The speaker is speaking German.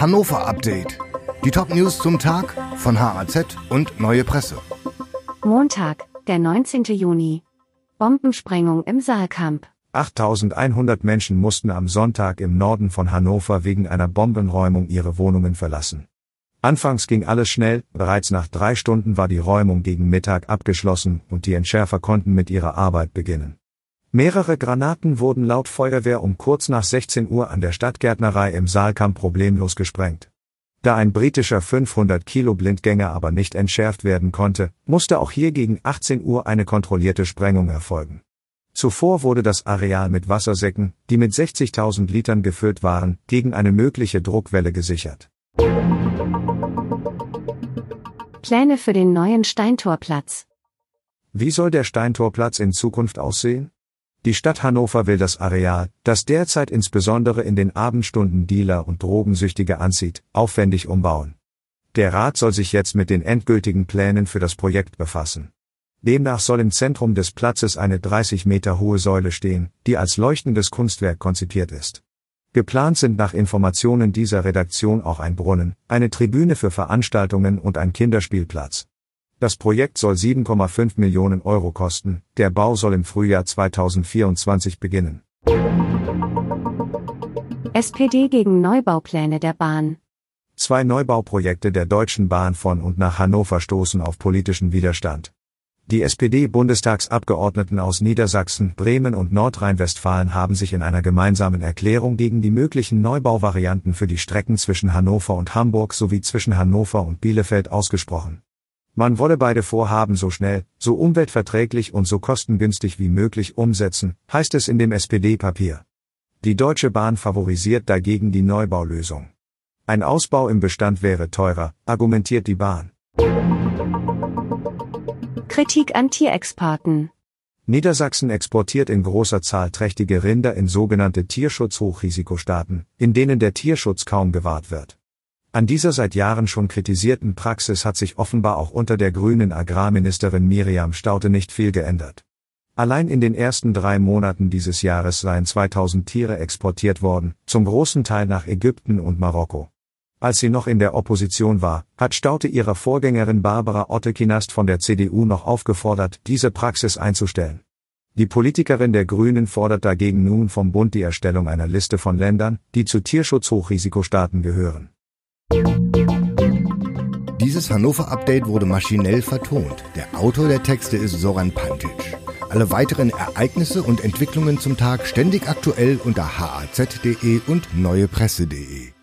Hannover Update. Die Top-News zum Tag von HAZ und Neue Presse. Montag, der 19. Juni. Bombensprengung im Saalkamp. 8100 Menschen mussten am Sonntag im Norden von Hannover wegen einer Bombenräumung ihre Wohnungen verlassen. Anfangs ging alles schnell, bereits nach drei Stunden war die Räumung gegen Mittag abgeschlossen und die Entschärfer konnten mit ihrer Arbeit beginnen. Mehrere Granaten wurden laut Feuerwehr um kurz nach 16 Uhr an der Stadtgärtnerei im Saalkamp problemlos gesprengt. Da ein britischer 500 Kilo Blindgänger aber nicht entschärft werden konnte, musste auch hier gegen 18 Uhr eine kontrollierte Sprengung erfolgen. Zuvor wurde das Areal mit Wassersäcken, die mit 60.000 Litern gefüllt waren, gegen eine mögliche Druckwelle gesichert. Pläne für den neuen Steintorplatz. Wie soll der Steintorplatz in Zukunft aussehen? Die Stadt Hannover will das Areal, das derzeit insbesondere in den Abendstunden Dealer und Drogensüchtige anzieht, aufwendig umbauen. Der Rat soll sich jetzt mit den endgültigen Plänen für das Projekt befassen. Demnach soll im Zentrum des Platzes eine 30 Meter hohe Säule stehen, die als leuchtendes Kunstwerk konzipiert ist. Geplant sind nach Informationen dieser Redaktion auch ein Brunnen, eine Tribüne für Veranstaltungen und ein Kinderspielplatz. Das Projekt soll 7,5 Millionen Euro kosten, der Bau soll im Frühjahr 2024 beginnen. SPD gegen Neubaupläne der Bahn. Zwei Neubauprojekte der Deutschen Bahn von und nach Hannover stoßen auf politischen Widerstand. Die SPD-Bundestagsabgeordneten aus Niedersachsen, Bremen und Nordrhein-Westfalen haben sich in einer gemeinsamen Erklärung gegen die möglichen Neubauvarianten für die Strecken zwischen Hannover und Hamburg sowie zwischen Hannover und Bielefeld ausgesprochen. Man wolle beide Vorhaben so schnell, so umweltverträglich und so kostengünstig wie möglich umsetzen, heißt es in dem SPD-Papier. Die Deutsche Bahn favorisiert dagegen die Neubaulösung. Ein Ausbau im Bestand wäre teurer, argumentiert die Bahn. Kritik an Tierexporten. Niedersachsen exportiert in großer Zahl trächtige Rinder in sogenannte Tierschutz-Hochrisikostaaten, in denen der Tierschutz kaum gewahrt wird. An dieser seit Jahren schon kritisierten Praxis hat sich offenbar auch unter der grünen Agrarministerin Miriam Staute nicht viel geändert. Allein in den ersten drei Monaten dieses Jahres seien 2000 Tiere exportiert worden, zum großen Teil nach Ägypten und Marokko. Als sie noch in der Opposition war, hat Staute ihrer Vorgängerin Barbara Ottekinast von der CDU noch aufgefordert, diese Praxis einzustellen. Die Politikerin der Grünen fordert dagegen nun vom Bund die Erstellung einer Liste von Ländern, die zu Tierschutzhochrisikostaaten gehören. Dieses Hannover-Update wurde maschinell vertont. Der Autor der Texte ist Soran Pantic. Alle weiteren Ereignisse und Entwicklungen zum Tag ständig aktuell unter haz.de und neuepresse.de.